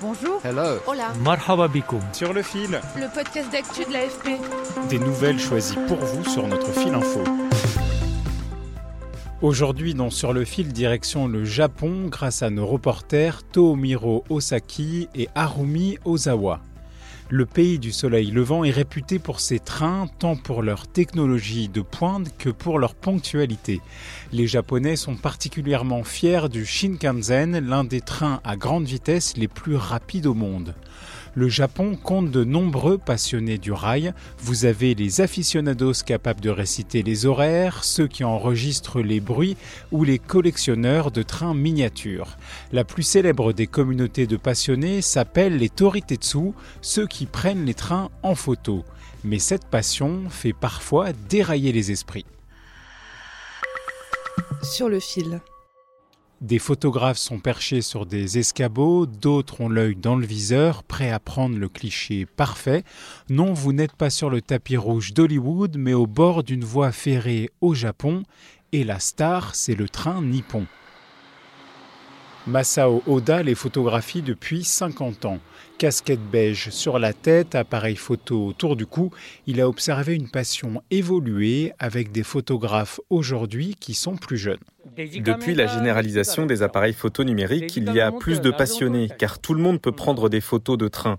Bonjour. Hello. Hola. Marhaba bikoum. Sur le fil, Le podcast d'actu de l'AFP. des nouvelles choisies pour vous sur notre fil info. Aujourd'hui, dans Sur le fil, direction le Japon grâce à nos reporters Toomiro Osaki et Harumi Ozawa. Le pays du soleil levant est réputé pour ses trains, tant pour leur technologie de pointe que pour leur ponctualité. Les Japonais sont particulièrement fiers du Shinkansen, l'un des trains à grande vitesse les plus rapides au monde. Le Japon compte de nombreux passionnés du rail. Vous avez les aficionados capables de réciter les horaires, ceux qui enregistrent les bruits ou les collectionneurs de trains miniatures. La plus célèbre des communautés de passionnés s'appelle les Toritetsu, ceux qui prennent les trains en photo. Mais cette passion fait parfois dérailler les esprits. Sur le fil. Des photographes sont perchés sur des escabeaux, d'autres ont l'œil dans le viseur, prêts à prendre le cliché parfait. Non, vous n'êtes pas sur le tapis rouge d'Hollywood, mais au bord d'une voie ferrée au Japon, et la star, c'est le train nippon. Masao Oda les photographie depuis 50 ans. Casquette beige sur la tête, appareil photo autour du cou, il a observé une passion évoluer avec des photographes aujourd'hui qui sont plus jeunes. Depuis la généralisation des appareils photo numériques, il y a plus de passionnés, car tout le monde peut prendre des photos de train.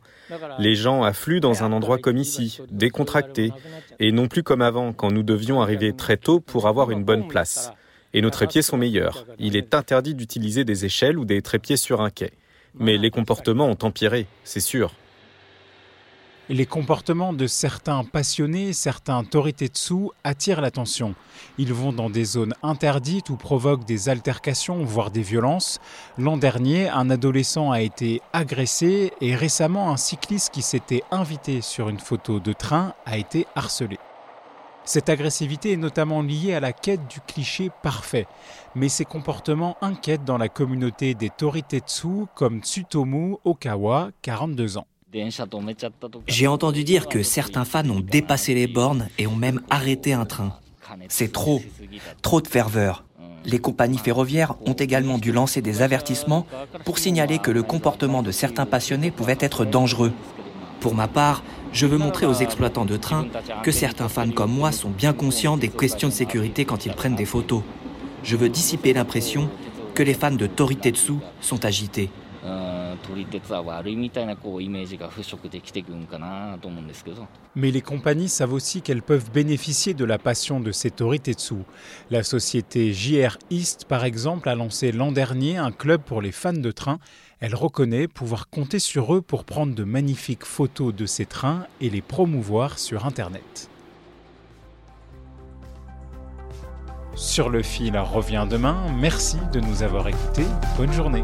Les gens affluent dans un endroit comme ici, décontracté, et non plus comme avant, quand nous devions arriver très tôt pour avoir une bonne place. Et nos trépieds sont meilleurs. Il est interdit d'utiliser des échelles ou des trépieds sur un quai. Mais les comportements ont empiré, c'est sûr. Les comportements de certains passionnés, certains toritetsu attirent l'attention. Ils vont dans des zones interdites ou provoquent des altercations, voire des violences. L'an dernier, un adolescent a été agressé et récemment, un cycliste qui s'était invité sur une photo de train a été harcelé. Cette agressivité est notamment liée à la quête du cliché parfait, mais ces comportements inquiètent dans la communauté des Toritetsu comme Tsutomu Okawa, 42 ans. J'ai entendu dire que certains fans ont dépassé les bornes et ont même arrêté un train. C'est trop, trop de ferveur. Les compagnies ferroviaires ont également dû lancer des avertissements pour signaler que le comportement de certains passionnés pouvait être dangereux. Pour ma part, je veux montrer aux exploitants de trains que certains fans comme moi sont bien conscients des questions de sécurité quand ils prennent des photos. Je veux dissiper l'impression que les fans de Toritetsu sont agités. Mais les compagnies savent aussi qu'elles peuvent bénéficier de la passion de ces Toritetsu. La société JR East, par exemple, a lancé l'an dernier un club pour les fans de trains. Elle reconnaît pouvoir compter sur eux pour prendre de magnifiques photos de ces trains et les promouvoir sur Internet. Sur le fil revient demain. Merci de nous avoir écoutés. Bonne journée.